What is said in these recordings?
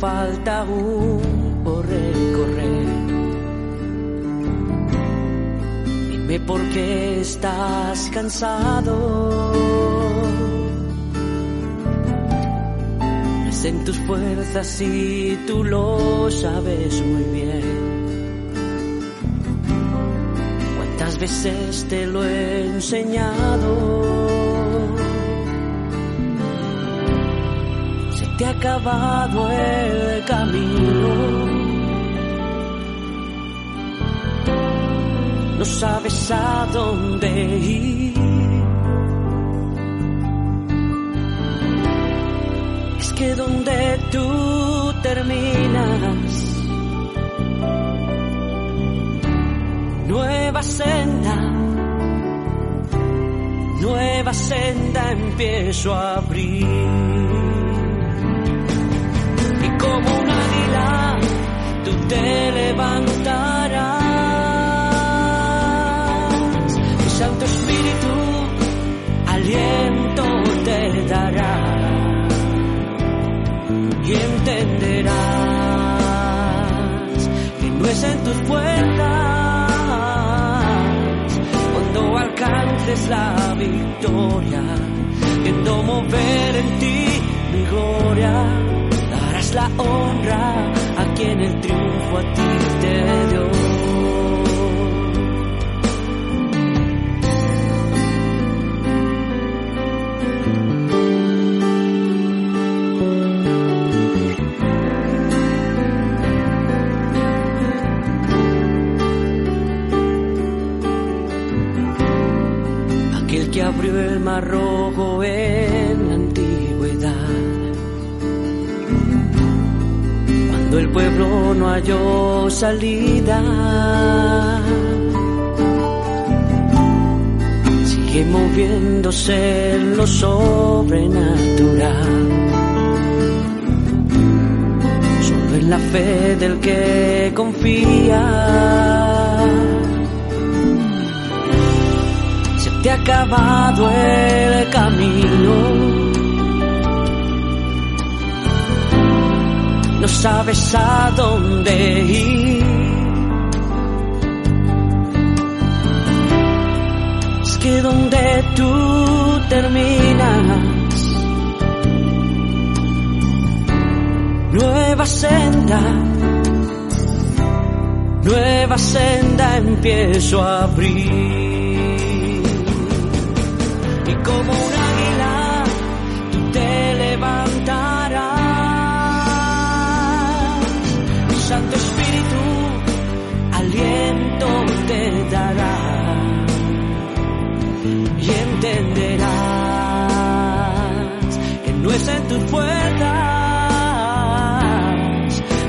Falta aún por recorrer. Dime por qué estás cansado. Es en tus fuerzas y tú lo sabes muy bien. ¿Cuántas veces te lo he enseñado? Te ha acabado el camino. No sabes a dónde ir. Es que donde tú terminas, nueva senda, nueva senda empiezo a abrir como un águila, tú te levantarás. Mi Santo Espíritu aliento te dará y entenderás que no es en tus fuerzas cuando alcances la victoria, viendo mover en ti mi gloria la honra a quien el triunfo a ti te dio. Aquel que abrió el mar rojo en el pueblo no halló salida. Sigue moviéndose lo sobrenatural. Solo en la fe del que confía. Se te ha acabado el camino sabes a dónde ir. Es que donde tú terminas, nueva senda, nueva senda empiezo a abrir. Y como una en tus puertas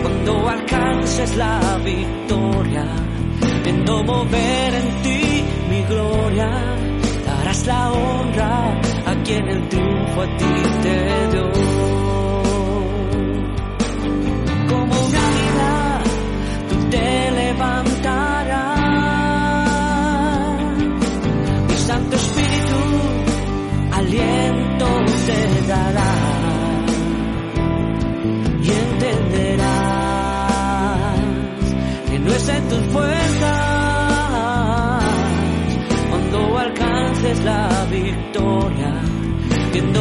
cuando alcances la victoria, viendo mover en ti mi gloria, darás la honra a quien el triunfo a ti te dio.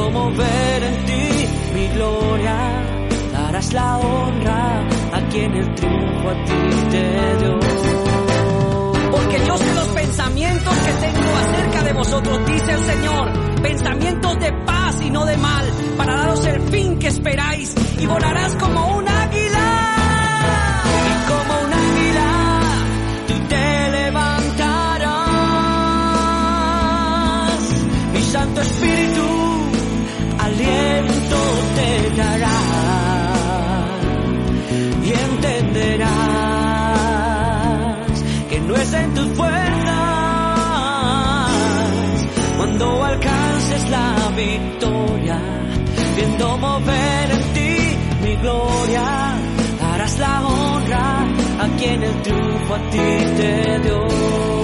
Viendo mover en ti mi gloria, darás la honra a quien el triunfo a ti te dio. Porque yo sé los pensamientos que tengo acerca de vosotros, dice el Señor, pensamientos de paz y no de mal, para daros el fin que esperáis, y volarás como un águila. Y como un águila, tú te levantarás. Mi Santo Espíritu, Y entenderás que no es en tus fuerzas cuando alcances la victoria, viendo mover en ti mi gloria, darás la honra a quien el triunfo a ti te dio.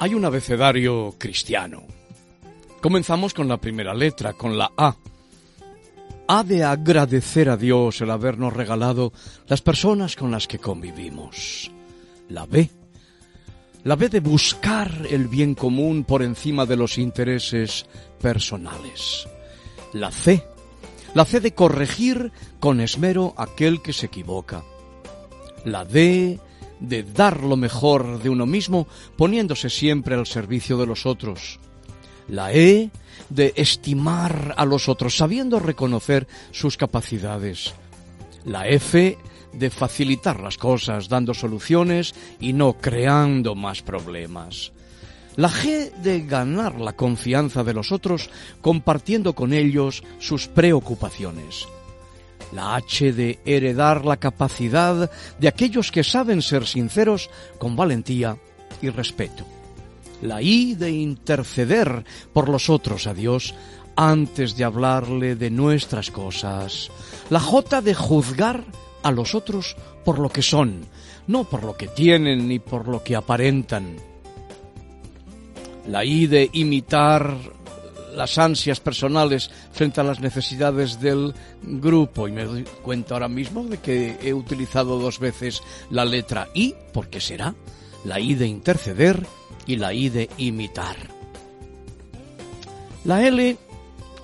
Hay un abecedario cristiano. Comenzamos con la primera letra, con la A. Ha de agradecer a Dios el habernos regalado las personas con las que convivimos. La B. La B de buscar el bien común por encima de los intereses personales. La C. La C de corregir con esmero aquel que se equivoca. La D de dar lo mejor de uno mismo poniéndose siempre al servicio de los otros. La E de estimar a los otros sabiendo reconocer sus capacidades. La F de facilitar las cosas dando soluciones y no creando más problemas. La G de ganar la confianza de los otros compartiendo con ellos sus preocupaciones. La H de heredar la capacidad de aquellos que saben ser sinceros con valentía y respeto. La I de interceder por los otros a Dios antes de hablarle de nuestras cosas. La J de juzgar a los otros por lo que son, no por lo que tienen ni por lo que aparentan. La I de imitar las ansias personales frente a las necesidades del grupo. Y me doy cuenta ahora mismo de que he utilizado dos veces la letra I, porque será la I de interceder y la I de imitar. La L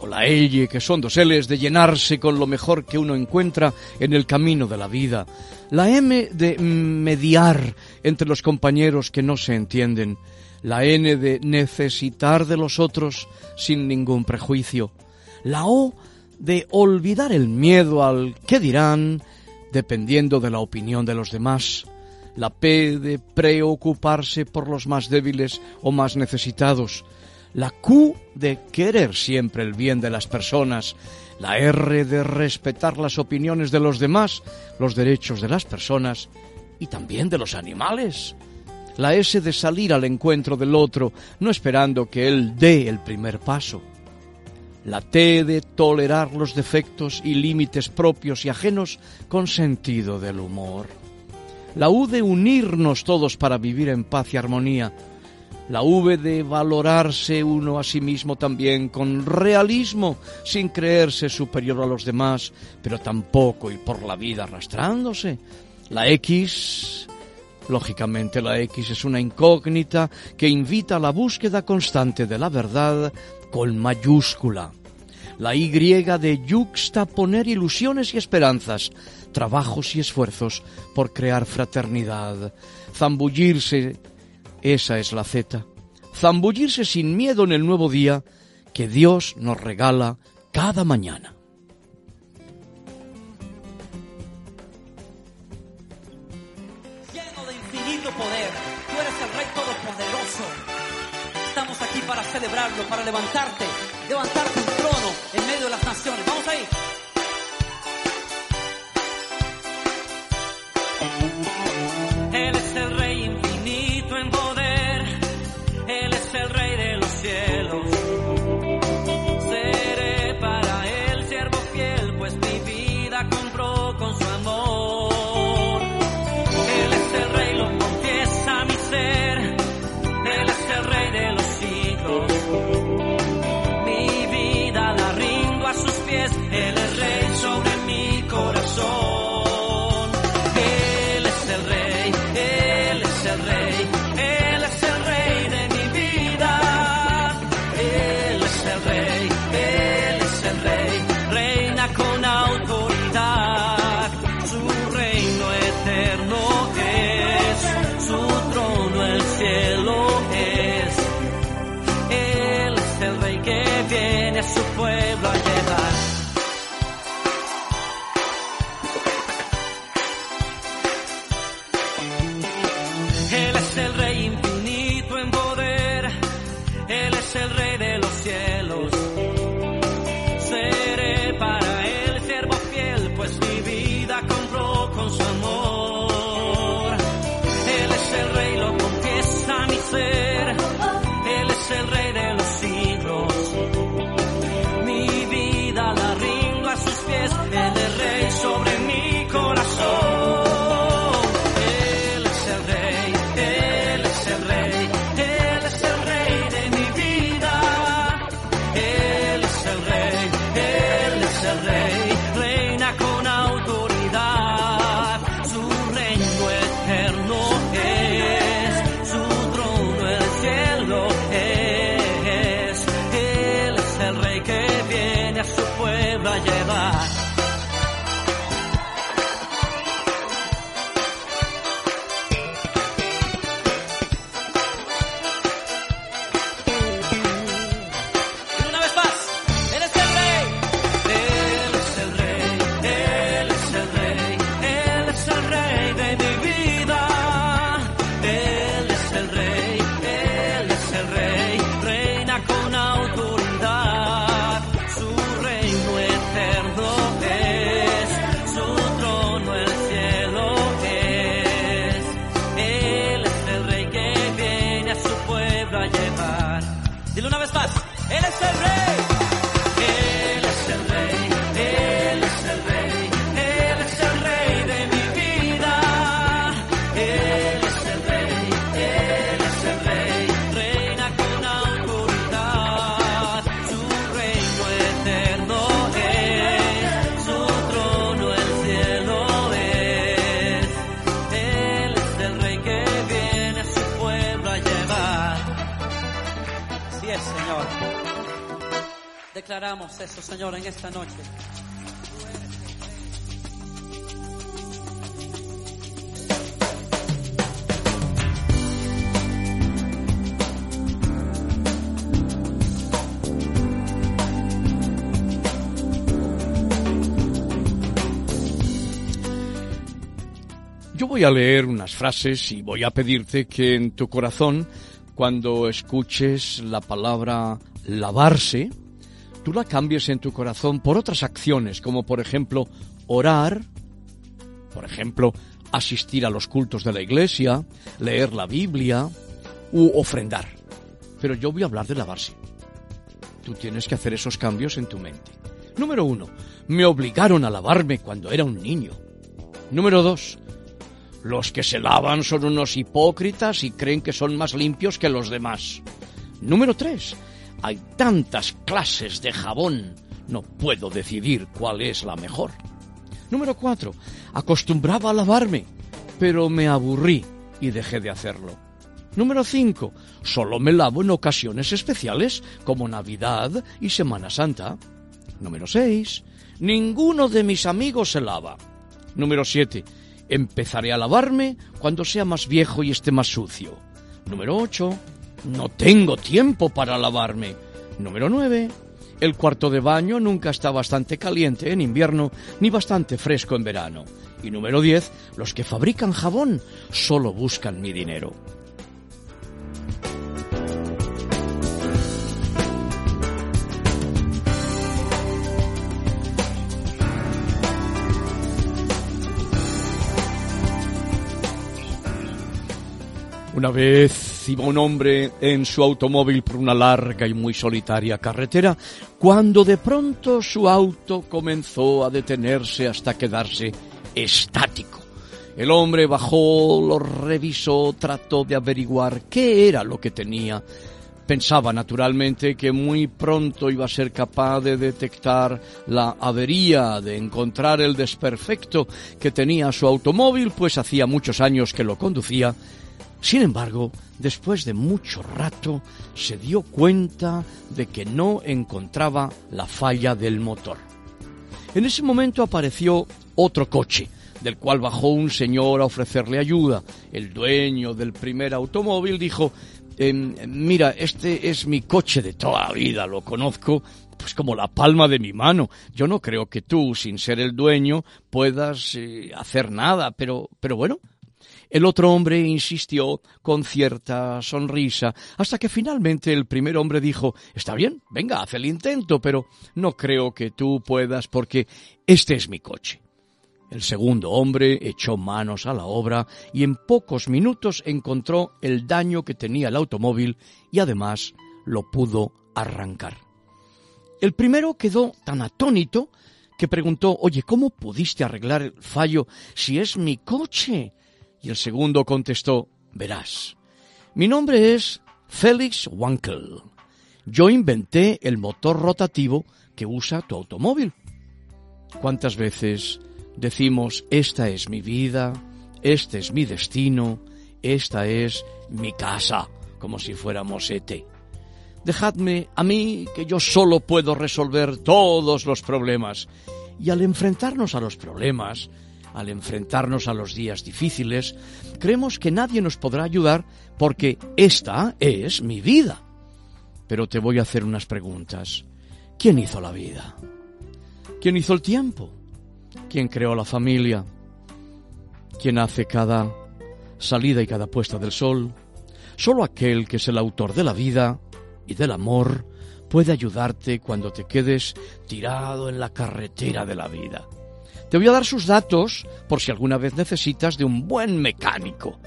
o la L, que son dos L's, de llenarse con lo mejor que uno encuentra en el camino de la vida. La M de mediar entre los compañeros que no se entienden la N de necesitar de los otros sin ningún prejuicio, la O de olvidar el miedo al qué dirán dependiendo de la opinión de los demás, la P de preocuparse por los más débiles o más necesitados, la Q de querer siempre el bien de las personas, la R de respetar las opiniones de los demás, los derechos de las personas y también de los animales la S de salir al encuentro del otro, no esperando que él dé el primer paso. La T de tolerar los defectos y límites propios y ajenos con sentido del humor. La U de unirnos todos para vivir en paz y armonía. La V de valorarse uno a sí mismo también con realismo, sin creerse superior a los demás, pero tampoco ir por la vida arrastrándose. La X Lógicamente la X es una incógnita que invita a la búsqueda constante de la verdad con mayúscula. La Y de yuxtaponer ilusiones y esperanzas, trabajos y esfuerzos por crear fraternidad. Zambullirse, esa es la Z. Zambullirse sin miedo en el nuevo día que Dios nos regala cada mañana. para levantarte, levantarte un trono en medio de las naciones. Vamos ahí. Él es el rey infinito en vos. En esta noche. Yo voy a leer unas frases y voy a pedirte que en tu corazón, cuando escuches la palabra lavarse, tú la cambies en tu corazón por otras acciones, como por ejemplo orar, por ejemplo asistir a los cultos de la iglesia, leer la Biblia u ofrendar. Pero yo voy a hablar de lavarse. Tú tienes que hacer esos cambios en tu mente. Número uno, me obligaron a lavarme cuando era un niño. Número dos, los que se lavan son unos hipócritas y creen que son más limpios que los demás. Número tres, hay tantas clases de jabón, no puedo decidir cuál es la mejor. Número 4. Acostumbraba a lavarme, pero me aburrí y dejé de hacerlo. Número 5. Solo me lavo en ocasiones especiales como Navidad y Semana Santa. Número 6. Ninguno de mis amigos se lava. Número 7. Empezaré a lavarme cuando sea más viejo y esté más sucio. Número 8. No tengo tiempo para lavarme. Número 9. El cuarto de baño nunca está bastante caliente en invierno ni bastante fresco en verano. Y número 10. Los que fabrican jabón solo buscan mi dinero. Una vez un hombre en su automóvil por una larga y muy solitaria carretera, cuando de pronto su auto comenzó a detenerse hasta quedarse estático. El hombre bajó, lo revisó, trató de averiguar qué era lo que tenía. Pensaba naturalmente que muy pronto iba a ser capaz de detectar la avería, de encontrar el desperfecto que tenía su automóvil, pues hacía muchos años que lo conducía sin embargo, después de mucho rato, se dio cuenta de que no encontraba la falla del motor. En ese momento apareció otro coche, del cual bajó un señor a ofrecerle ayuda. El dueño del primer automóvil dijo, em, mira, este es mi coche de toda la vida, lo conozco pues como la palma de mi mano. Yo no creo que tú, sin ser el dueño, puedas eh, hacer nada, pero, pero bueno, el otro hombre insistió con cierta sonrisa, hasta que finalmente el primer hombre dijo Está bien, venga, haz el intento, pero no creo que tú puedas porque este es mi coche. El segundo hombre echó manos a la obra y en pocos minutos encontró el daño que tenía el automóvil y además lo pudo arrancar. El primero quedó tan atónito que preguntó Oye, ¿cómo pudiste arreglar el fallo si es mi coche? Y el segundo contestó, verás, mi nombre es Felix Wankel. Yo inventé el motor rotativo que usa tu automóvil. ¿Cuántas veces decimos, esta es mi vida, este es mi destino, esta es mi casa, como si fuéramos ET? Dejadme a mí que yo solo puedo resolver todos los problemas. Y al enfrentarnos a los problemas, al enfrentarnos a los días difíciles, creemos que nadie nos podrá ayudar porque esta es mi vida. Pero te voy a hacer unas preguntas. ¿Quién hizo la vida? ¿Quién hizo el tiempo? ¿Quién creó la familia? ¿Quién hace cada salida y cada puesta del sol? Solo aquel que es el autor de la vida y del amor puede ayudarte cuando te quedes tirado en la carretera de la vida. Te voy a dar sus datos por si alguna vez necesitas de un buen mecánico.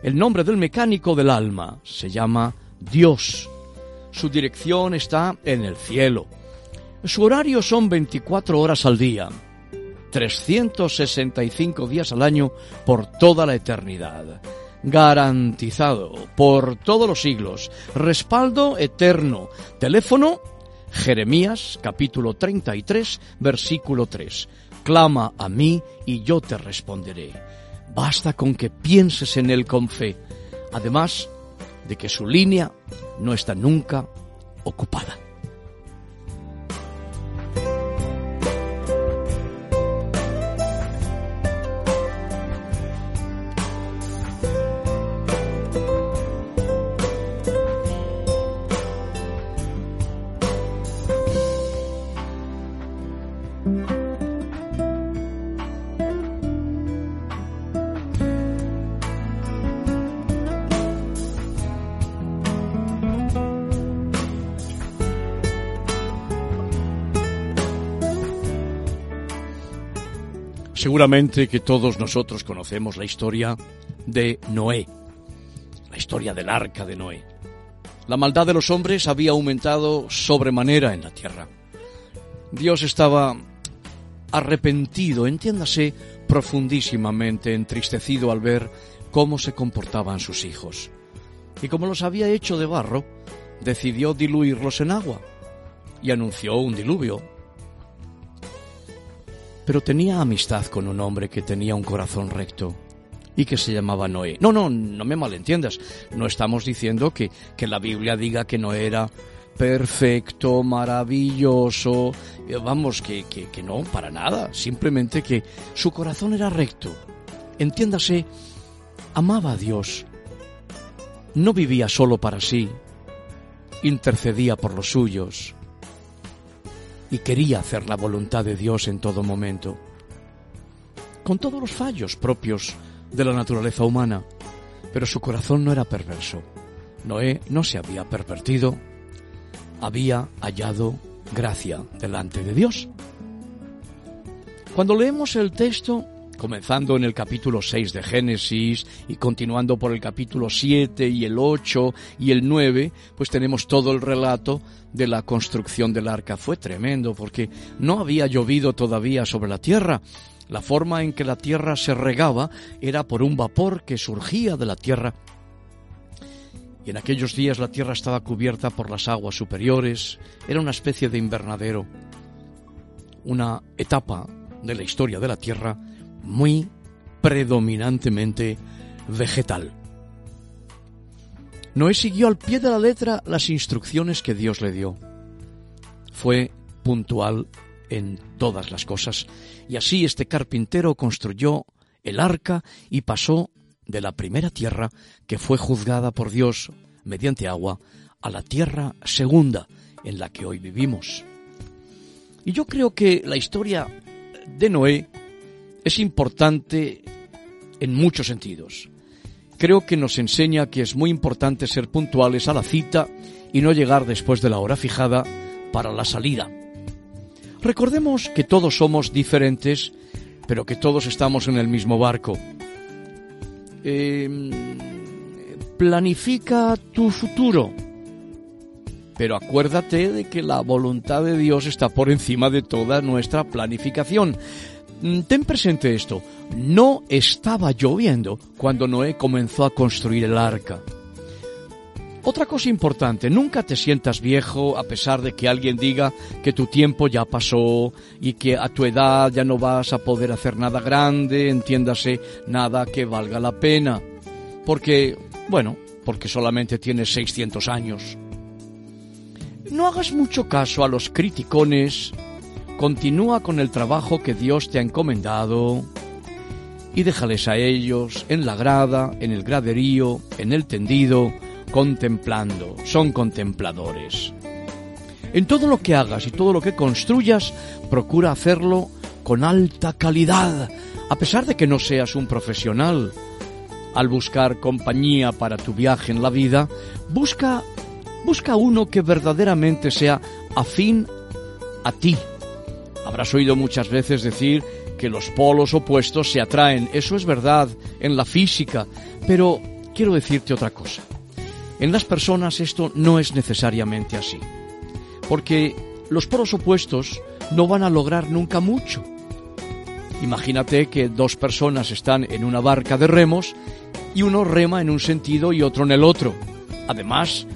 El nombre del mecánico del alma se llama Dios. Su dirección está en el cielo. Su horario son 24 horas al día, 365 días al año por toda la eternidad. Garantizado por todos los siglos. Respaldo eterno. Teléfono Jeremías capítulo 33 versículo 3 clama a mí y yo te responderé. Basta con que pienses en Él con fe, además de que su línea no está nunca ocupada. Seguramente que todos nosotros conocemos la historia de Noé, la historia del arca de Noé. La maldad de los hombres había aumentado sobremanera en la tierra. Dios estaba arrepentido, entiéndase, profundísimamente entristecido al ver cómo se comportaban sus hijos. Y como los había hecho de barro, decidió diluirlos en agua y anunció un diluvio pero tenía amistad con un hombre que tenía un corazón recto, y que se llamaba Noé. No, no, no me malentiendas. No estamos diciendo que, que la Biblia diga que Noé era perfecto, maravilloso. Eh, vamos, que, que, que no, para nada. Simplemente que su corazón era recto. Entiéndase, amaba a Dios. No vivía solo para sí. Intercedía por los suyos. Y quería hacer la voluntad de Dios en todo momento. Con todos los fallos propios de la naturaleza humana. Pero su corazón no era perverso. Noé no se había pervertido había hallado gracia delante de Dios. Cuando leemos el texto, comenzando en el capítulo 6 de Génesis y continuando por el capítulo 7 y el 8 y el 9, pues tenemos todo el relato de la construcción del arca. Fue tremendo porque no había llovido todavía sobre la tierra. La forma en que la tierra se regaba era por un vapor que surgía de la tierra y en aquellos días la tierra estaba cubierta por las aguas superiores, era una especie de invernadero, una etapa de la historia de la tierra muy predominantemente vegetal. Noé siguió al pie de la letra las instrucciones que Dios le dio. Fue puntual en todas las cosas, y así este carpintero construyó el arca y pasó de la primera tierra que fue juzgada por Dios mediante agua a la tierra segunda en la que hoy vivimos. Y yo creo que la historia de Noé es importante en muchos sentidos. Creo que nos enseña que es muy importante ser puntuales a la cita y no llegar después de la hora fijada para la salida. Recordemos que todos somos diferentes, pero que todos estamos en el mismo barco. Em, planifica tu futuro. Pero acuérdate de que la voluntad de Dios está por encima de toda nuestra planificación. Mm, ten presente esto, no estaba lloviendo cuando Noé comenzó a construir el arca. Otra cosa importante, nunca te sientas viejo a pesar de que alguien diga que tu tiempo ya pasó y que a tu edad ya no vas a poder hacer nada grande, entiéndase, nada que valga la pena porque, bueno, porque solamente tienes 600 años. No hagas mucho caso a los criticones, continúa con el trabajo que Dios te ha encomendado y déjales a ellos en la grada, en el graderío, en el tendido, contemplando, son contempladores. En todo lo que hagas y todo lo que construyas, procura hacerlo con alta calidad, a pesar de que no seas un profesional, al buscar compañía para tu viaje en la vida, busca, busca uno que verdaderamente sea afín a ti. Habrás oído muchas veces decir que los polos opuestos se atraen. Eso es verdad en la física, pero quiero decirte otra cosa. En las personas esto no es necesariamente así, porque los polos opuestos no van a lograr nunca mucho. Imagínate que dos personas están en una barca de remos y uno rema en un sentido y otro en el otro. Además,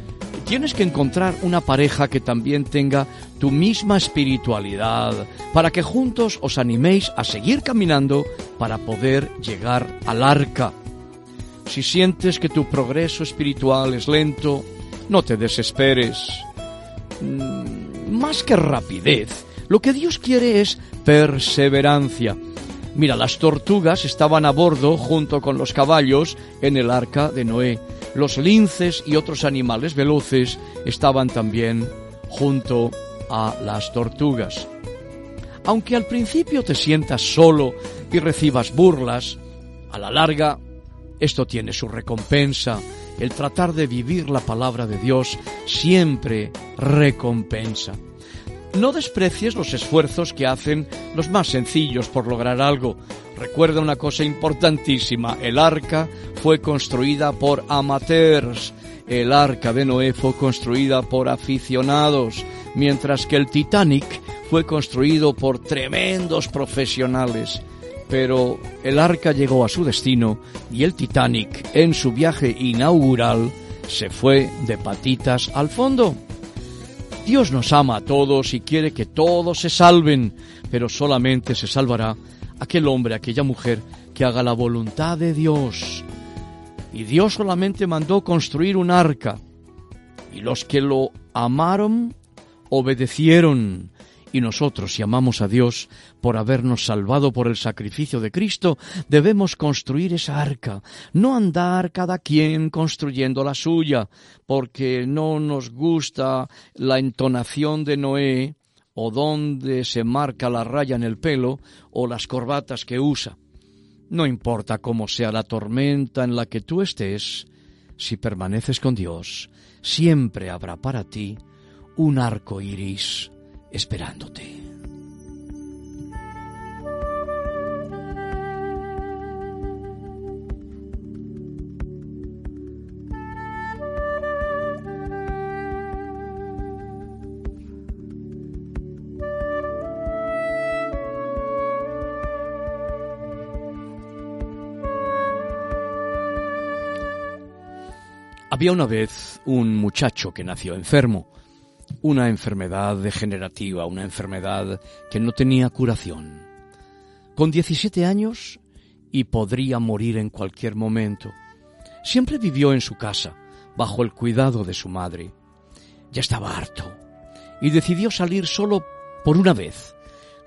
tienes que encontrar una pareja que también tenga tu misma espiritualidad, para que juntos os animéis a seguir caminando para poder llegar al arca. Si sientes que tu progreso espiritual es lento, no te desesperes. Mm, más que rapidez, lo que Dios quiere es perseverancia. Mira, las tortugas estaban a bordo junto con los caballos en el arca de Noé. Los linces y otros animales veloces estaban también junto a las tortugas. Aunque al principio te sientas solo y recibas burlas, a la larga esto tiene su recompensa. El tratar de vivir la palabra de Dios siempre recompensa. No desprecies los esfuerzos que hacen los más sencillos por lograr algo. Recuerda una cosa importantísima, el arca fue construida por amateurs, el arca de Noé fue construida por aficionados, mientras que el Titanic fue construido por tremendos profesionales. Pero el arca llegó a su destino y el Titanic, en su viaje inaugural, se fue de patitas al fondo. Dios nos ama a todos y quiere que todos se salven, pero solamente se salvará aquel hombre, aquella mujer que haga la voluntad de Dios. Y Dios solamente mandó construir un arca. Y los que lo amaron, obedecieron. Y nosotros, si amamos a Dios por habernos salvado por el sacrificio de Cristo, debemos construir esa arca, no andar cada quien construyendo la suya, porque no nos gusta la entonación de Noé, o dónde se marca la raya en el pelo o las corbatas que usa. No importa cómo sea la tormenta en la que tú estés, si permaneces con Dios, siempre habrá para ti un arco iris esperándote. Había una vez un muchacho que nació enfermo, una enfermedad degenerativa, una enfermedad que no tenía curación. Con 17 años y podría morir en cualquier momento. Siempre vivió en su casa, bajo el cuidado de su madre. Ya estaba harto y decidió salir solo por una vez.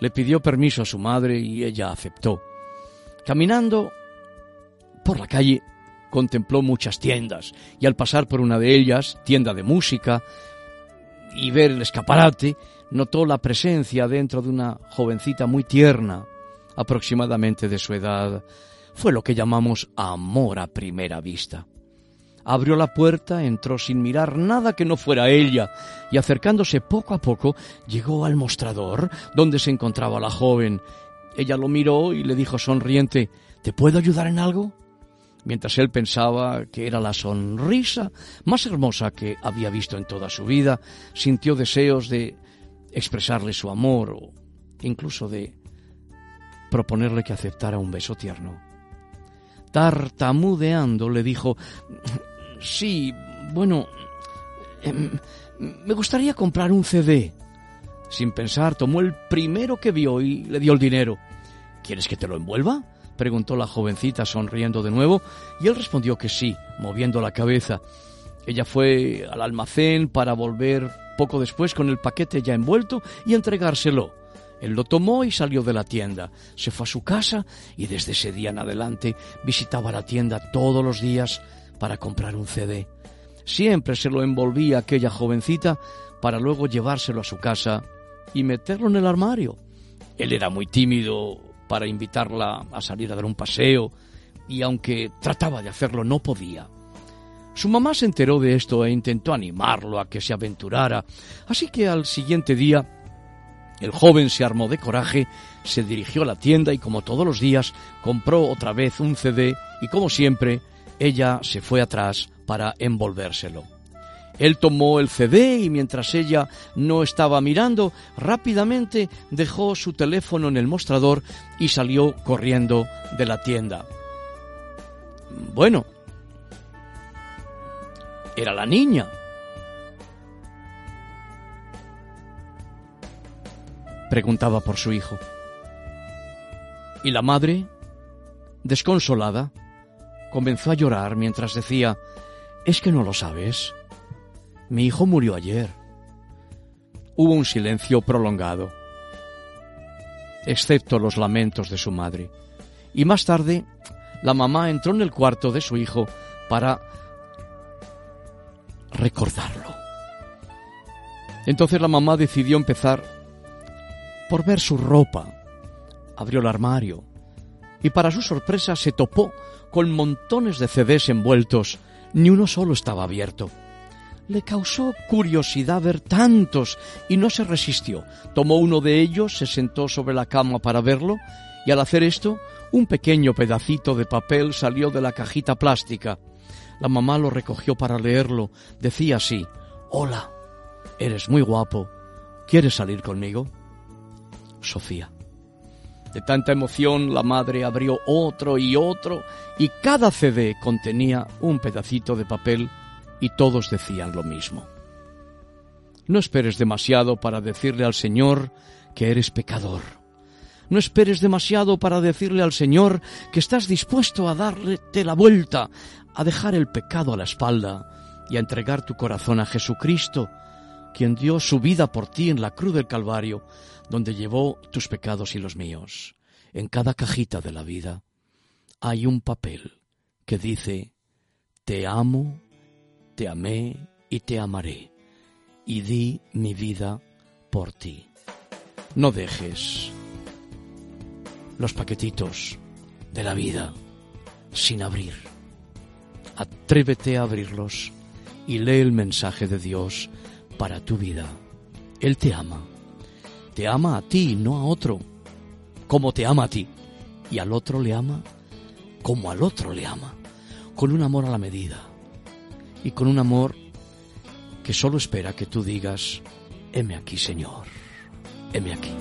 Le pidió permiso a su madre y ella aceptó. Caminando por la calle contempló muchas tiendas y al pasar por una de ellas, tienda de música, y ver el escaparate, notó la presencia dentro de una jovencita muy tierna, aproximadamente de su edad. Fue lo que llamamos amor a primera vista. Abrió la puerta, entró sin mirar nada que no fuera ella, y acercándose poco a poco, llegó al mostrador donde se encontraba la joven. Ella lo miró y le dijo sonriente ¿Te puedo ayudar en algo? Mientras él pensaba que era la sonrisa más hermosa que había visto en toda su vida, sintió deseos de expresarle su amor o incluso de proponerle que aceptara un beso tierno. Tartamudeando le dijo, sí, bueno, em, me gustaría comprar un CD. Sin pensar, tomó el primero que vio y le dio el dinero. ¿Quieres que te lo envuelva? Preguntó la jovencita sonriendo de nuevo, y él respondió que sí, moviendo la cabeza. Ella fue al almacén para volver poco después con el paquete ya envuelto y entregárselo. Él lo tomó y salió de la tienda. Se fue a su casa y desde ese día en adelante visitaba la tienda todos los días para comprar un CD. Siempre se lo envolvía aquella jovencita para luego llevárselo a su casa y meterlo en el armario. Él era muy tímido para invitarla a salir a dar un paseo y aunque trataba de hacerlo no podía. Su mamá se enteró de esto e intentó animarlo a que se aventurara, así que al siguiente día el joven se armó de coraje, se dirigió a la tienda y como todos los días compró otra vez un CD y como siempre ella se fue atrás para envolvérselo. Él tomó el CD y mientras ella no estaba mirando, rápidamente dejó su teléfono en el mostrador y salió corriendo de la tienda. Bueno, era la niña. Preguntaba por su hijo. Y la madre, desconsolada, comenzó a llorar mientras decía, ¿es que no lo sabes? Mi hijo murió ayer. Hubo un silencio prolongado, excepto los lamentos de su madre. Y más tarde, la mamá entró en el cuarto de su hijo para recordarlo. Entonces la mamá decidió empezar por ver su ropa. Abrió el armario y para su sorpresa se topó con montones de CDs envueltos. Ni uno solo estaba abierto. Le causó curiosidad ver tantos y no se resistió. Tomó uno de ellos, se sentó sobre la cama para verlo y al hacer esto, un pequeño pedacito de papel salió de la cajita plástica. La mamá lo recogió para leerlo. Decía así, Hola, eres muy guapo. ¿Quieres salir conmigo? Sofía. De tanta emoción, la madre abrió otro y otro, y cada CD contenía un pedacito de papel y todos decían lo mismo. No esperes demasiado para decirle al Señor que eres pecador. No esperes demasiado para decirle al Señor que estás dispuesto a darte la vuelta, a dejar el pecado a la espalda y a entregar tu corazón a Jesucristo, quien dio su vida por ti en la cruz del Calvario, donde llevó tus pecados y los míos. En cada cajita de la vida hay un papel que dice, te amo, te amé y te amaré, y di mi vida por ti. No dejes los paquetitos de la vida sin abrir. Atrévete a abrirlos y lee el mensaje de Dios para tu vida. Él te ama. Te ama a ti, no a otro. Como te ama a ti. Y al otro le ama como al otro le ama. Con un amor a la medida. Y con un amor que solo espera que tú digas, heme aquí, Señor. Heme aquí.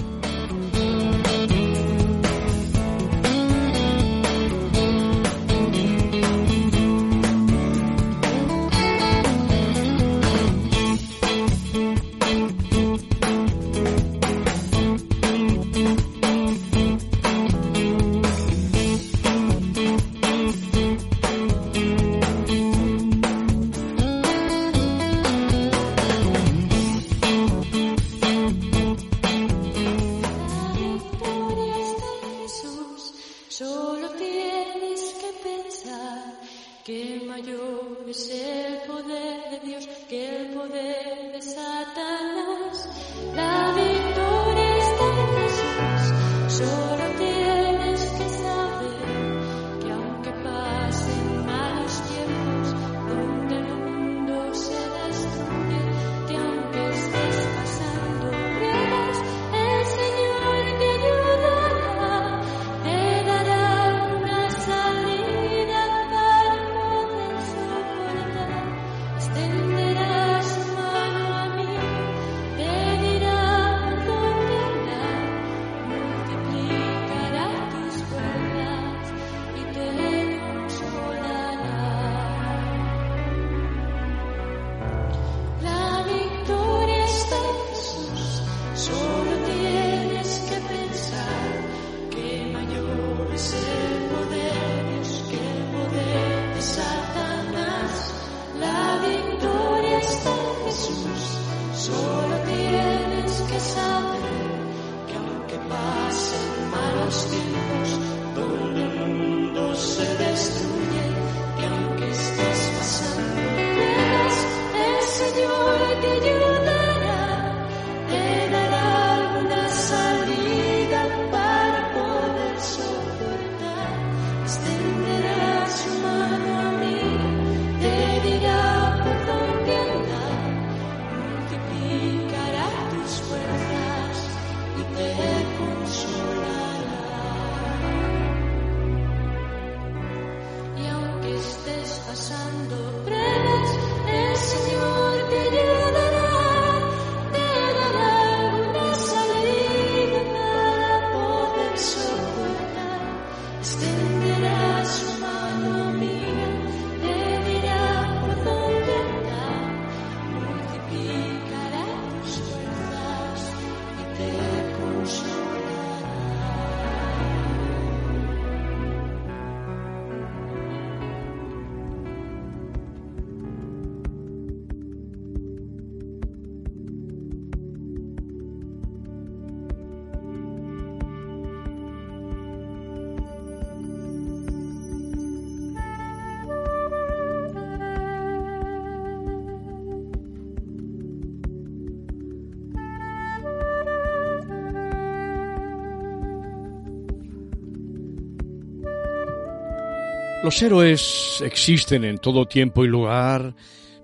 Los héroes existen en todo tiempo y lugar,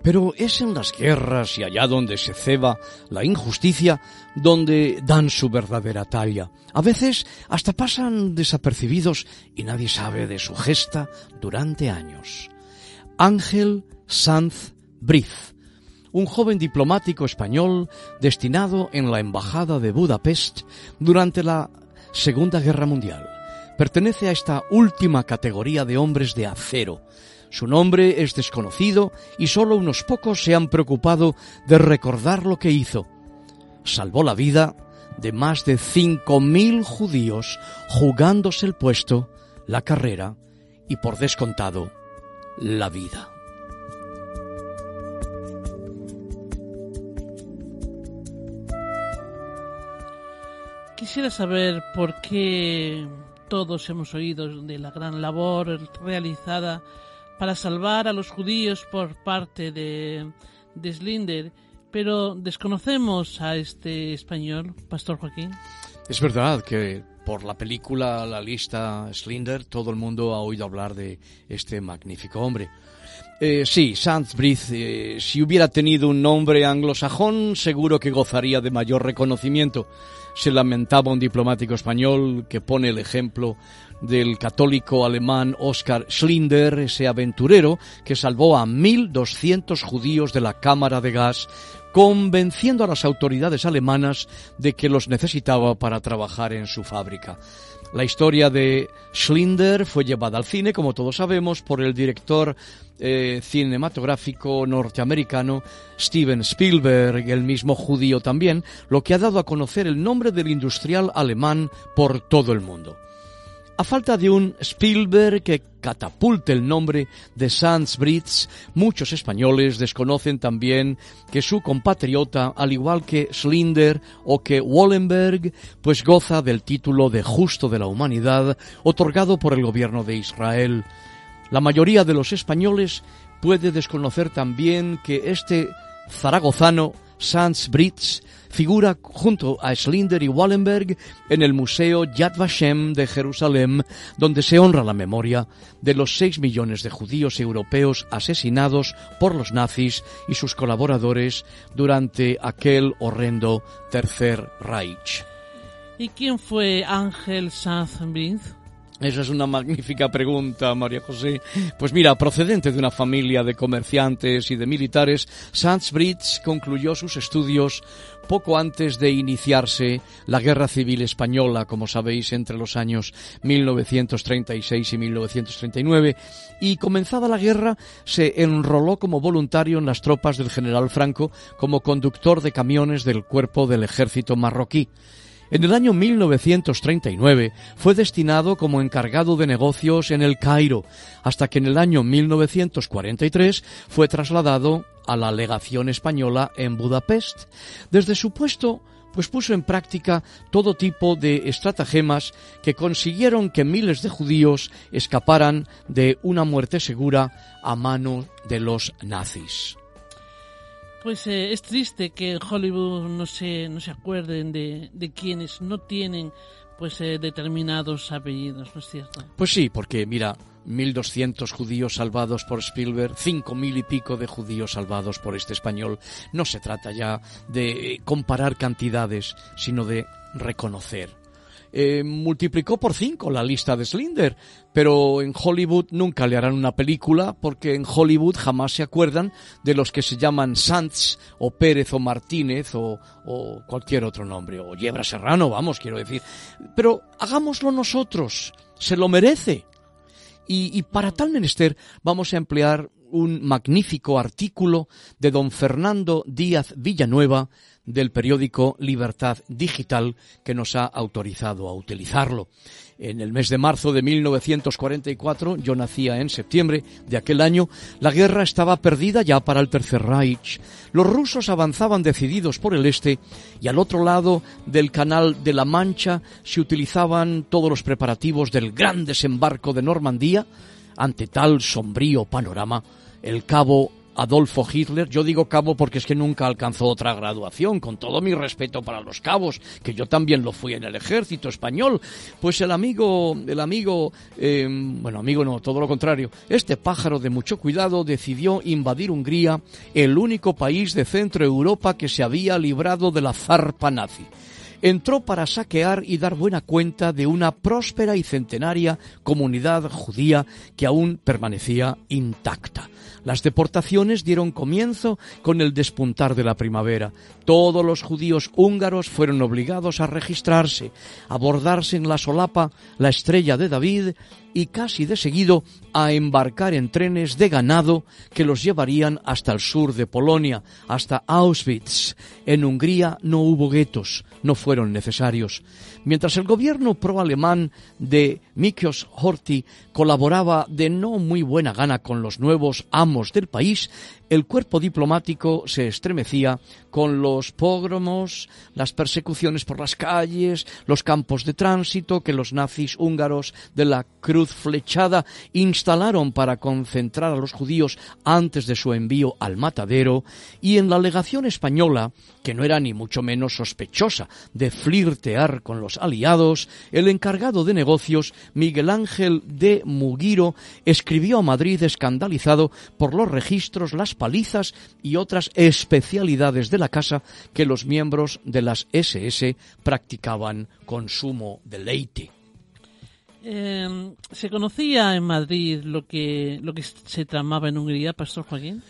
pero es en las guerras y allá donde se ceba la injusticia donde dan su verdadera talla. A veces hasta pasan desapercibidos y nadie sabe de su gesta durante años. Ángel Sanz Briz, un joven diplomático español destinado en la Embajada de Budapest durante la Segunda Guerra Mundial pertenece a esta última categoría de hombres de acero. Su nombre es desconocido y solo unos pocos se han preocupado de recordar lo que hizo. Salvó la vida de más de 5.000 judíos jugándose el puesto, la carrera y por descontado, la vida. Quisiera saber por qué todos hemos oído de la gran labor realizada para salvar a los judíos por parte de, de Slinder, pero desconocemos a este español, Pastor Joaquín. Es verdad que por la película La lista Slinder todo el mundo ha oído hablar de este magnífico hombre. Eh, sí, Sandsbrith, eh, si hubiera tenido un nombre anglosajón, seguro que gozaría de mayor reconocimiento. Se lamentaba un diplomático español que pone el ejemplo del católico alemán Oskar Schlinder, ese aventurero que salvó a 1.200 judíos de la cámara de gas, convenciendo a las autoridades alemanas de que los necesitaba para trabajar en su fábrica. La historia de Schlinder fue llevada al cine, como todos sabemos, por el director eh, cinematográfico norteamericano Steven Spielberg, el mismo judío también, lo que ha dado a conocer el nombre del industrial alemán por todo el mundo. A falta de un Spielberg que catapulte el nombre de Sans Brits, muchos españoles desconocen también que su compatriota, al igual que Schlinder o que Wallenberg, pues goza del título de Justo de la Humanidad otorgado por el gobierno de Israel. La mayoría de los españoles puede desconocer también que este zaragozano Sans Brits figura junto a Schlinder y Wallenberg en el Museo Yad Vashem de Jerusalén, donde se honra la memoria de los seis millones de judíos europeos asesinados por los nazis y sus colaboradores durante aquel horrendo Tercer Reich. ¿Y quién fue Ángel Sanz esa es una magnífica pregunta, María José. Pues mira, procedente de una familia de comerciantes y de militares, Sanz Brits concluyó sus estudios poco antes de iniciarse la Guerra Civil Española, como sabéis, entre los años 1936 y 1939, y comenzada la guerra se enroló como voluntario en las tropas del general Franco como conductor de camiones del cuerpo del ejército marroquí. En el año 1939 fue destinado como encargado de negocios en el Cairo, hasta que en el año 1943 fue trasladado a la legación española en Budapest. Desde su puesto, pues puso en práctica todo tipo de estratagemas que consiguieron que miles de judíos escaparan de una muerte segura a mano de los nazis. Pues eh, es triste que en Hollywood no se, no se acuerden de, de quienes no tienen pues eh, determinados apellidos, ¿no es cierto? Pues sí, porque mira, 1.200 judíos salvados por Spielberg, 5.000 y pico de judíos salvados por este español. No se trata ya de comparar cantidades, sino de reconocer eh, multiplicó por cinco la lista de Slinder, pero en Hollywood nunca le harán una película porque en Hollywood jamás se acuerdan de los que se llaman Sanz o Pérez o Martínez o, o cualquier otro nombre, o Yebra Serrano, vamos, quiero decir. Pero hagámoslo nosotros, se lo merece. Y, y, para tal menester vamos a emplear un magnífico artículo de don Fernando Díaz Villanueva del periódico Libertad Digital que nos ha autorizado a utilizarlo. En el mes de marzo de 1944, yo nacía en septiembre de aquel año, la guerra estaba perdida ya para el Tercer Reich. Los rusos avanzaban decididos por el este y al otro lado del Canal de la Mancha se utilizaban todos los preparativos del gran desembarco de Normandía. Ante tal sombrío panorama, el cabo Adolfo Hitler, yo digo cabo porque es que nunca alcanzó otra graduación, con todo mi respeto para los cabos, que yo también lo fui en el ejército español, pues el amigo, el amigo, em, bueno, amigo no, todo lo contrario, este pájaro de mucho cuidado decidió invadir Hungría, el único país de Centro Europa que se había librado de la zarpa nazi entró para saquear y dar buena cuenta de una próspera y centenaria comunidad judía que aún permanecía intacta. Las deportaciones dieron comienzo con el despuntar de la primavera. Todos los judíos húngaros fueron obligados a registrarse, a bordarse en la solapa la estrella de David y casi de seguido a embarcar en trenes de ganado que los llevarían hasta el sur de Polonia, hasta Auschwitz. En Hungría no hubo guetos, no fueron necesarios. Mientras el gobierno pro-alemán de Miklos Horthy colaboraba de no muy buena gana con los nuevos amos del país, el cuerpo diplomático se estremecía con los pogromos, las persecuciones por las calles, los campos de tránsito que los nazis húngaros de la Cruz Flechada instalaron para concentrar a los judíos antes de su envío al matadero, y en la legación española, que no era ni mucho menos sospechosa de flirtear con los aliados, el encargado de negocios, Miguel Ángel de Mugiro, escribió a Madrid escandalizado por los registros, las palizas y otras especialidades de la casa que los miembros de las SS practicaban con sumo deleite. Eh, ¿Se conocía en Madrid lo que, lo que se tramaba en Hungría, Pastor Joaquín?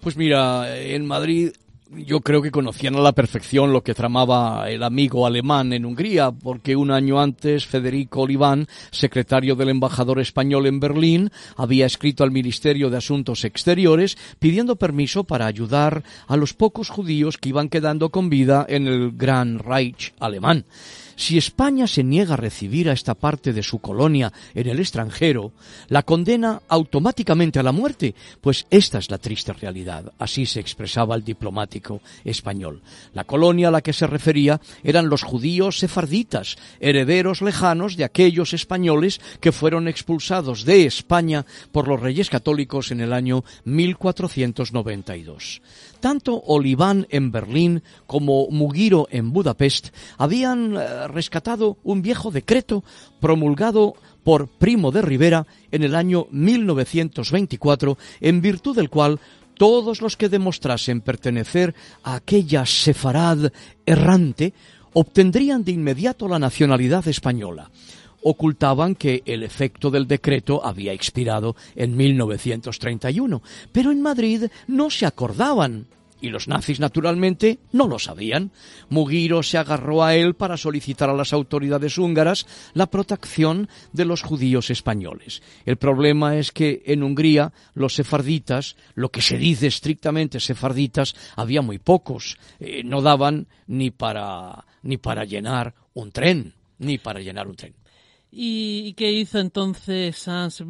Pues mira, en Madrid yo creo que conocían a la perfección lo que tramaba el amigo alemán en Hungría, porque un año antes Federico Oliván, secretario del embajador español en Berlín, había escrito al Ministerio de Asuntos Exteriores pidiendo permiso para ayudar a los pocos judíos que iban quedando con vida en el Gran Reich alemán. Si España se niega a recibir a esta parte de su colonia en el extranjero, la condena automáticamente a la muerte, pues esta es la triste realidad. Así se expresaba el diplomático español. La colonia a la que se refería eran los judíos sefarditas, herederos lejanos de aquellos españoles que fueron expulsados de España por los reyes católicos en el año 1492. Tanto Oliván en Berlín como Mugiro en Budapest habían eh, rescatado un viejo decreto promulgado por Primo de Rivera en el año 1924, en virtud del cual todos los que demostrasen pertenecer a aquella sefarad errante obtendrían de inmediato la nacionalidad española ocultaban que el efecto del decreto había expirado en 1931, pero en Madrid no se acordaban. Y los nazis, naturalmente, no lo sabían. Mugiro se agarró a él para solicitar a las autoridades húngaras la protección de los judíos españoles. El problema es que en Hungría los sefarditas, lo que se dice estrictamente sefarditas, había muy pocos. Eh, no daban ni para, ni para llenar un tren, ni para llenar un tren. ¿Y qué hizo entonces Sans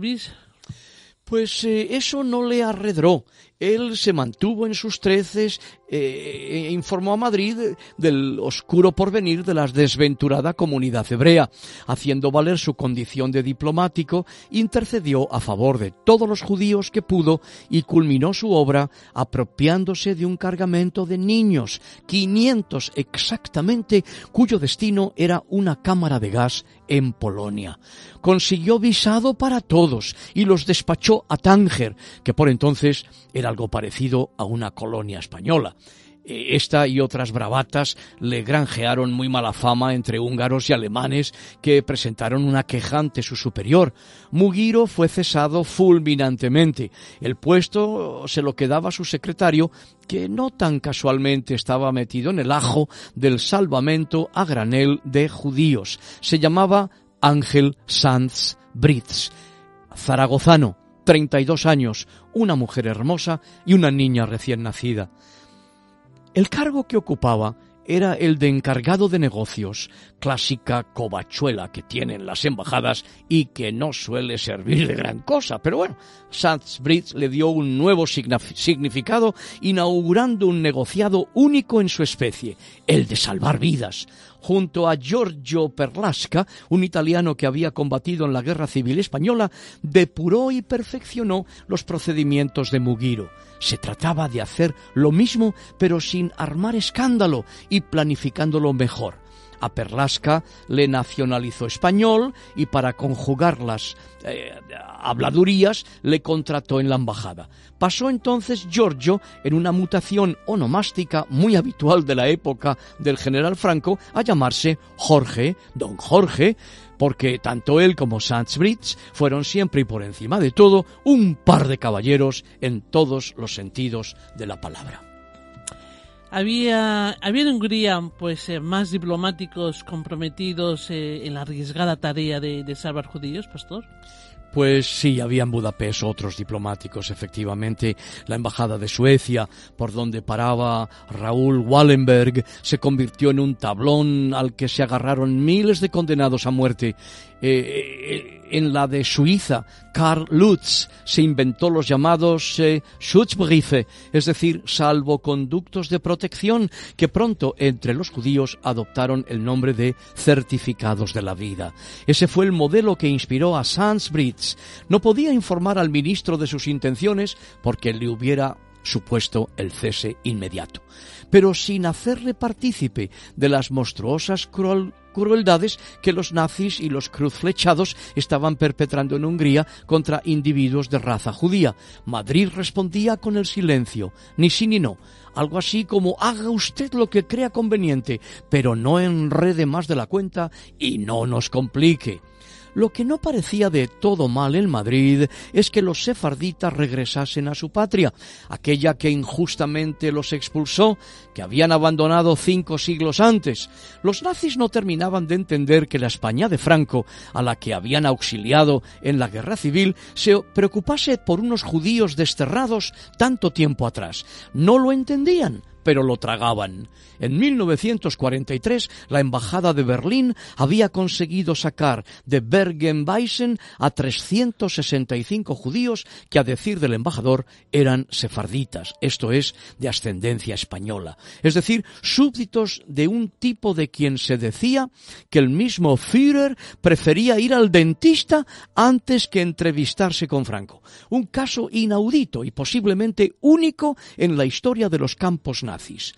Pues eh, eso no le arredró. Él se mantuvo en sus treces eh, e informó a Madrid del oscuro porvenir de la desventurada comunidad hebrea. Haciendo valer su condición de diplomático, intercedió a favor de todos los judíos que pudo y culminó su obra apropiándose de un cargamento de niños, 500 exactamente, cuyo destino era una cámara de gas en Polonia. Consiguió visado para todos y los despachó a Tánger, que por entonces era algo parecido a una colonia española. Eh, esta y otras bravatas le granjearon muy mala fama entre húngaros y alemanes que presentaron una queja ante su superior. Mugiro fue cesado fulminantemente. El puesto se lo quedaba su secretario, que no tan casualmente estaba metido en el ajo del salvamento a granel de judíos. Se llamaba Ángel Sanz Brits, zaragozano, 32 años, una mujer hermosa y una niña recién nacida. El cargo que ocupaba era el de encargado de negocios, clásica covachuela que tienen las embajadas y que no suele servir de gran cosa. Pero bueno, Brits le dio un nuevo significado inaugurando un negociado único en su especie, el de salvar vidas junto a Giorgio Perlasca, un italiano que había combatido en la Guerra Civil Española, depuró y perfeccionó los procedimientos de Mugiro. Se trataba de hacer lo mismo, pero sin armar escándalo y planificándolo mejor. A Perlasca le nacionalizó español y para conjugar las eh, habladurías le contrató en la embajada. Pasó entonces Giorgio, en una mutación onomástica muy habitual de la época del general Franco, a llamarse Jorge, don Jorge, porque tanto él como Sanz Brits fueron siempre y por encima de todo un par de caballeros en todos los sentidos de la palabra. Había, había en Hungría pues eh, más diplomáticos comprometidos eh, en la arriesgada tarea de salvar judíos, pastor. Pues sí, había en Budapest otros diplomáticos, efectivamente. La embajada de Suecia, por donde paraba Raúl Wallenberg, se convirtió en un tablón al que se agarraron miles de condenados a muerte. Eh, eh, en la de Suiza, Karl Lutz se inventó los llamados eh, Schutzbriefe, es decir, salvoconductos de protección, que pronto entre los judíos adoptaron el nombre de certificados de la vida. Ese fue el modelo que inspiró a Sans Brits. No podía informar al ministro de sus intenciones porque le hubiera supuesto el cese inmediato, pero sin hacerle partícipe de las monstruosas crueldades que los nazis y los cruzflechados estaban perpetrando en Hungría contra individuos de raza judía. Madrid respondía con el silencio, ni sí ni no, algo así como haga usted lo que crea conveniente, pero no enrede más de la cuenta y no nos complique. Lo que no parecía de todo mal en Madrid es que los sefarditas regresasen a su patria, aquella que injustamente los expulsó, que habían abandonado cinco siglos antes. Los nazis no terminaban de entender que la España de Franco, a la que habían auxiliado en la guerra civil, se preocupase por unos judíos desterrados tanto tiempo atrás. No lo entendían pero lo tragaban. En 1943, la Embajada de Berlín había conseguido sacar de Bergen-Belsen a 365 judíos que, a decir del embajador, eran sefarditas, esto es, de ascendencia española, es decir, súbditos de un tipo de quien se decía que el mismo Führer prefería ir al dentista antes que entrevistarse con Franco. Un caso inaudito y posiblemente único en la historia de los campos nazis.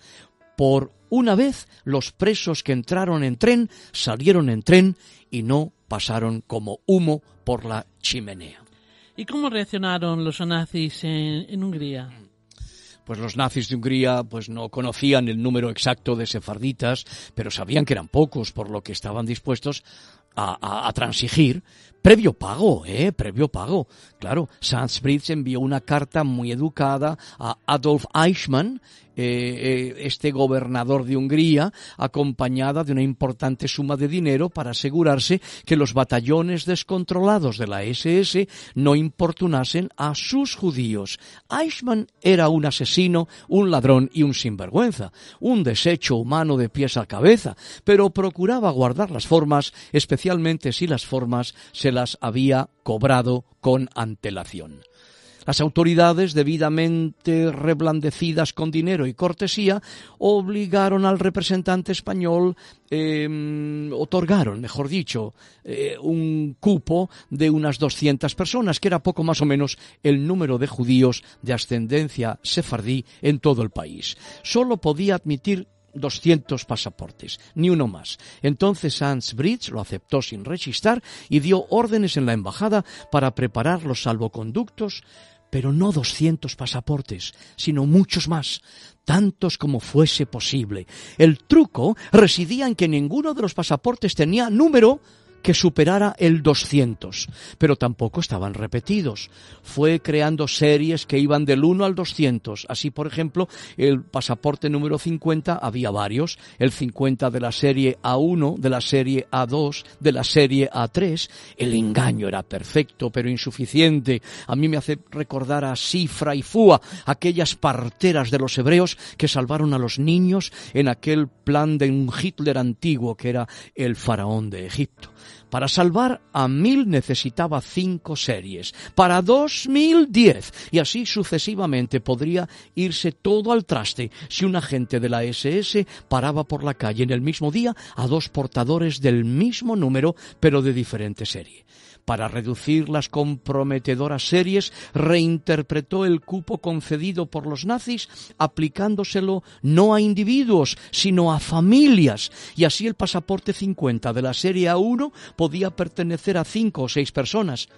Por una vez los presos que entraron en tren salieron en tren y no pasaron como humo por la chimenea. ¿Y cómo reaccionaron los nazis en, Hungría? pues los nazis de Hungría pues no conocían el número exacto de sefarditas, pero sabían que eran pocos, por lo que estaban dispuestos a, a, transigir previo pago, ¿eh? Previo pago. Claro, Sandsbridge envió una carta muy educada a Adolf Eichmann, eh, eh, este gobernador de Hungría, acompañada de una importante suma de dinero para asegurarse que los batallones descontrolados de la SS no importunasen a sus judíos. Eichmann era un asesino, un ladrón y un sinvergüenza, un desecho humano de pies a cabeza, pero procuraba guardar las formas, especialmente si las formas se las había cobrado con antelación. Las autoridades, debidamente reblandecidas con dinero y cortesía, obligaron al representante español, em, otorgaron, mejor dicho, eh, un cupo de unas 200 personas, que era poco más o menos el número de judíos de ascendencia sefardí en todo el país. Solo podía admitir 200 pasaportes, ni uno más. Entonces Hans Bridge lo aceptó sin rechistar y dio órdenes en la embajada para preparar los salvoconductos pero no 200 pasaportes, sino muchos más, tantos como fuese posible. El truco residía en que ninguno de los pasaportes tenía número que superara el 200, pero tampoco estaban repetidos. Fue creando series que iban del 1 al 200. Así, por ejemplo, el pasaporte número 50 había varios, el 50 de la serie A1, de la serie A2, de la serie A3. El engaño era perfecto, pero insuficiente. A mí me hace recordar a Sifra y Fua, aquellas parteras de los hebreos que salvaron a los niños en aquel plan de un Hitler antiguo que era el faraón de Egipto. Para salvar a mil necesitaba cinco series, para dos mil diez, y así sucesivamente podría irse todo al traste si un agente de la SS paraba por la calle en el mismo día a dos portadores del mismo número pero de diferente serie para reducir las comprometedoras series, reinterpretó el cupo concedido por los nazis, aplicándoselo no a individuos, sino a familias, y así el pasaporte 50 de la serie A1 podía pertenecer a cinco o seis personas.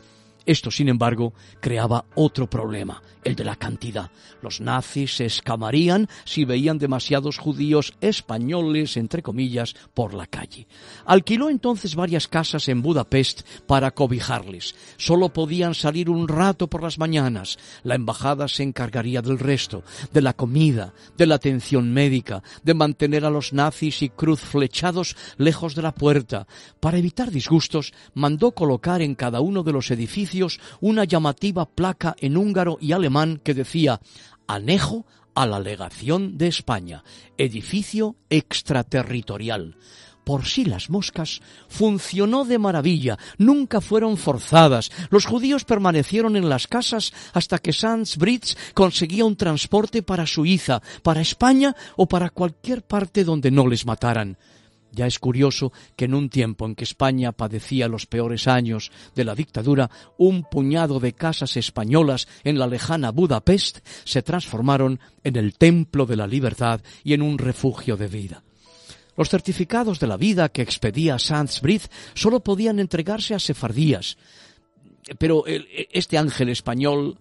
Esto, sin embargo, creaba otro problema, el de la cantidad. Los nazis se escamarían si veían demasiados judíos españoles, entre comillas, por la calle. Alquiló entonces varias casas en Budapest para cobijarles. Solo podían salir un rato por las mañanas. La embajada se encargaría del resto, de la comida, de la atención médica, de mantener a los nazis y cruz flechados lejos de la puerta. Para evitar disgustos, mandó colocar en cada uno de los edificios una llamativa placa en húngaro y alemán que decía Anejo a la legación de España, edificio extraterritorial por sí las moscas, funcionó de maravilla, nunca fueron forzadas. Los judíos permanecieron en las casas hasta que Sanz Brits conseguía un transporte para Suiza, para España o para cualquier parte donde no les mataran. Ya es curioso que en un tiempo en que España padecía los peores años de la dictadura, un puñado de casas españolas en la lejana Budapest se transformaron en el templo de la libertad y en un refugio de vida. Los certificados de la vida que expedía Sanz Brith solo podían entregarse a sefardías. Pero este ángel español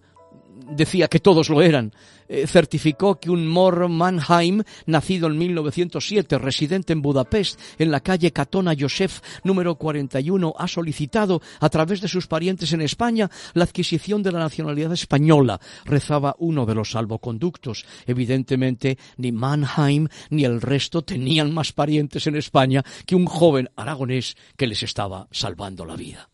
decía que todos lo eran. Eh, certificó que un Mor Mannheim, nacido en 1907, residente en Budapest, en la calle Catona Josef número 41, ha solicitado, a través de sus parientes en España, la adquisición de la nacionalidad española, rezaba uno de los salvoconductos. Evidentemente, ni Mannheim ni el resto tenían más parientes en España que un joven aragonés que les estaba salvando la vida.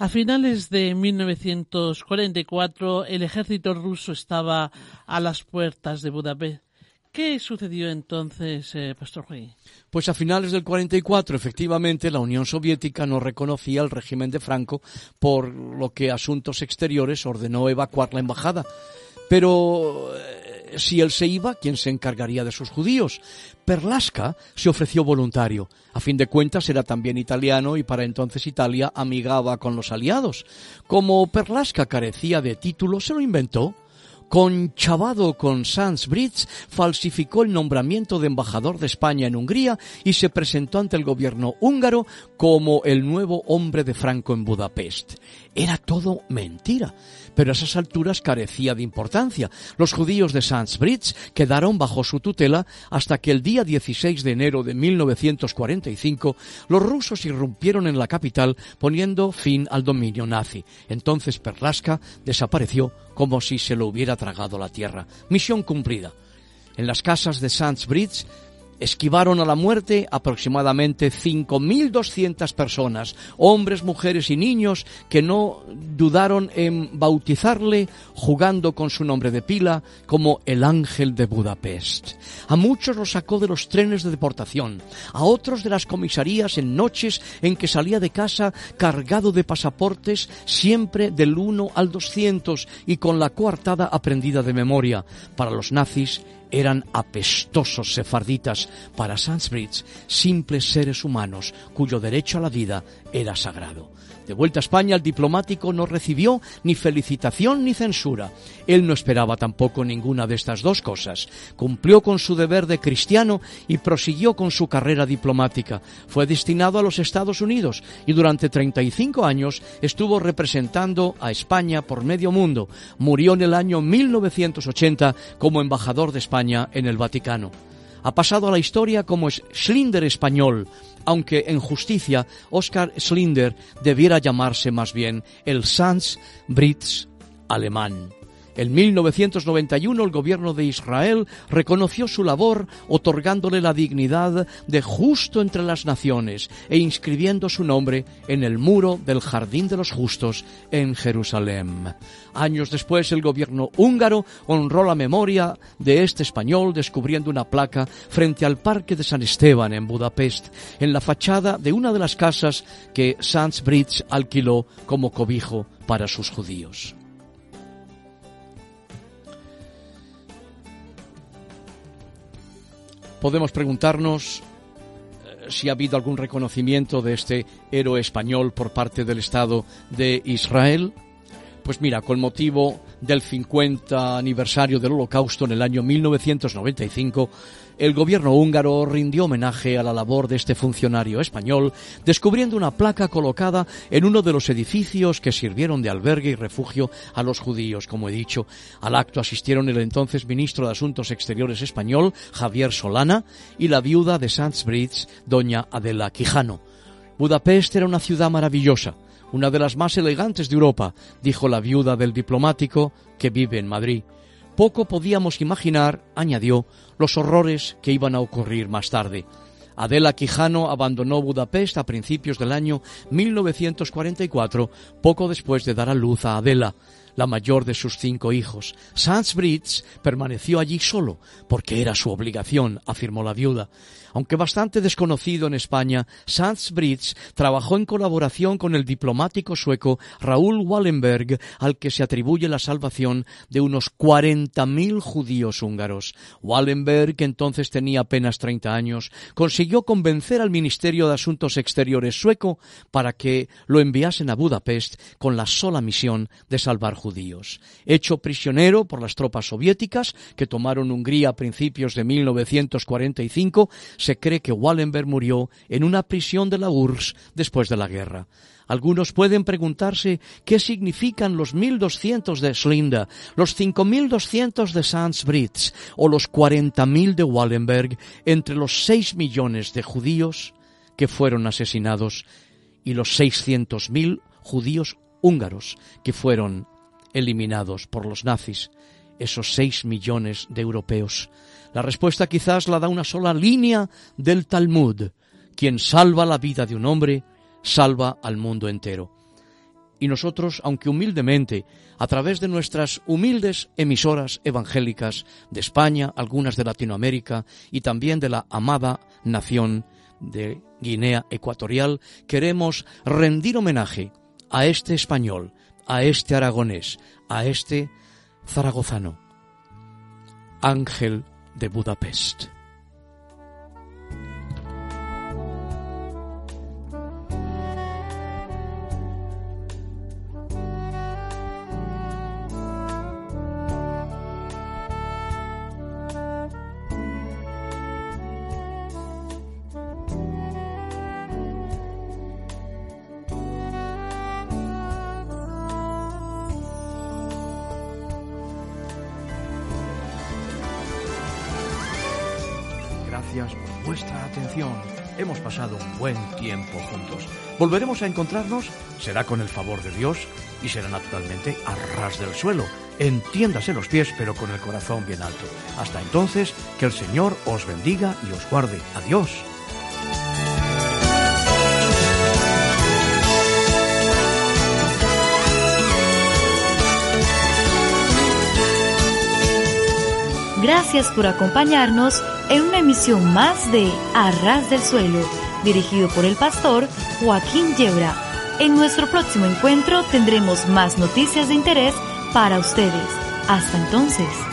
A finales de 1944 el ejército ruso estaba a las puertas de Budapest. ¿Qué sucedió entonces, eh, Pastor Rey? Pues a finales del 44, efectivamente, la Unión Soviética no reconocía el régimen de Franco, por lo que Asuntos Exteriores ordenó evacuar la embajada. Pero si él se iba, ¿quién se encargaría de sus judíos? Perlasca se ofreció voluntario. A fin de cuentas era también italiano y para entonces Italia amigaba con los aliados. Como Perlasca carecía de título, se lo inventó conchavado con Sans Brits, falsificó el nombramiento de embajador de España en Hungría y se presentó ante el gobierno húngaro como el nuevo hombre de Franco en Budapest. Era todo mentira pero a esas alturas carecía de importancia. Los judíos de Bridge quedaron bajo su tutela hasta que el día 16 de enero de 1945 los rusos irrumpieron en la capital poniendo fin al dominio nazi. Entonces Perlaska desapareció como si se lo hubiera tragado la tierra. Misión cumplida. En las casas de Bridge esquivaron a la muerte aproximadamente 5.200 personas, hombres, mujeres y niños que no dudaron en bautizarle jugando con su nombre de pila como el ángel de Budapest. A muchos los sacó de los trenes de deportación, a otros de las comisarías en noches en que salía de casa cargado de pasaportes siempre del 1 al 200 y con la coartada aprendida de memoria. Para los nazis eran apestosos sefarditas para Sandsbridge, simples seres humanos cuyo derecho a la vida era sagrado. De vuelta a España, el diplomático no recibió ni felicitación ni censura. Él no esperaba tampoco ninguna de estas dos cosas. Cumplió con su deber de cristiano y prosiguió con su carrera diplomática. Fue destinado a los Estados Unidos y durante 35 años estuvo representando a España por medio mundo. Murió en el año 1980 como embajador de España en el Vaticano ha pasado a la historia como Schlinder español, aunque en justicia Oscar Schlinder debiera llamarse más bien el Sans Brits alemán. En 1991 el gobierno de Israel reconoció su labor otorgándole la dignidad de justo entre las naciones e inscribiendo su nombre en el muro del Jardín de los Justos en Jerusalén. Años después el gobierno húngaro honró la memoria de este español descubriendo una placa frente al Parque de San Esteban en Budapest, en la fachada de una de las casas que Sanz Brits alquiló como cobijo para sus judíos. Podemos preguntarnos eh, si ha habido algún reconocimiento de este héroe español por parte del Estado de Israel. Pues mira, con motivo del 50 aniversario del Holocausto en el año 1995, el gobierno húngaro rindió homenaje a la labor de este funcionario español, descubriendo una placa colocada en uno de los edificios que sirvieron de albergue y refugio a los judíos. Como he dicho, al acto asistieron el entonces ministro de Asuntos Exteriores español, Javier Solana, y la viuda de Bridge, doña Adela Quijano. Budapest era una ciudad maravillosa, una de las más elegantes de Europa, dijo la viuda del diplomático que vive en Madrid. Poco podíamos imaginar, añadió, los horrores que iban a ocurrir más tarde. Adela Quijano abandonó Budapest a principios del año 1944, poco después de dar a luz a Adela la mayor de sus cinco hijos. Sans Brits permaneció allí solo, porque era su obligación, afirmó la viuda. Aunque bastante desconocido en España, Sanz Brits trabajó en colaboración con el diplomático sueco Raúl Wallenberg, al que se atribuye la salvación de unos 40.000 judíos húngaros. Wallenberg, que entonces tenía apenas 30 años, consiguió convencer al Ministerio de Asuntos Exteriores sueco para que lo enviasen a Budapest con la sola misión de salvar judíos. Hecho prisionero por las tropas soviéticas que tomaron Hungría a principios de 1945, se cree que Wallenberg murió en una prisión de la URSS después de la guerra. Algunos pueden preguntarse qué significan los 1.200 de Slinda, los 5.200 de Sanz Brits o los 40.000 de Wallenberg entre los 6 millones de judíos que fueron asesinados y los 600.000 judíos húngaros que fueron eliminados por los nazis, esos 6 millones de europeos. La respuesta quizás la da una sola línea del Talmud. Quien salva la vida de un hombre, salva al mundo entero. Y nosotros, aunque humildemente, a través de nuestras humildes emisoras evangélicas de España, algunas de Latinoamérica y también de la amada nación de Guinea Ecuatorial, queremos rendir homenaje a este español, a este aragonés, a este zaragozano, Ángel de Budapest. Pasado un buen tiempo juntos. Volveremos a encontrarnos, será con el favor de Dios y será naturalmente a ras del suelo. Entiéndase los pies, pero con el corazón bien alto. Hasta entonces, que el Señor os bendiga y os guarde. Adiós. Gracias por acompañarnos en una emisión más de Arras del Suelo, dirigido por el pastor Joaquín Yebra. En nuestro próximo encuentro tendremos más noticias de interés para ustedes. Hasta entonces.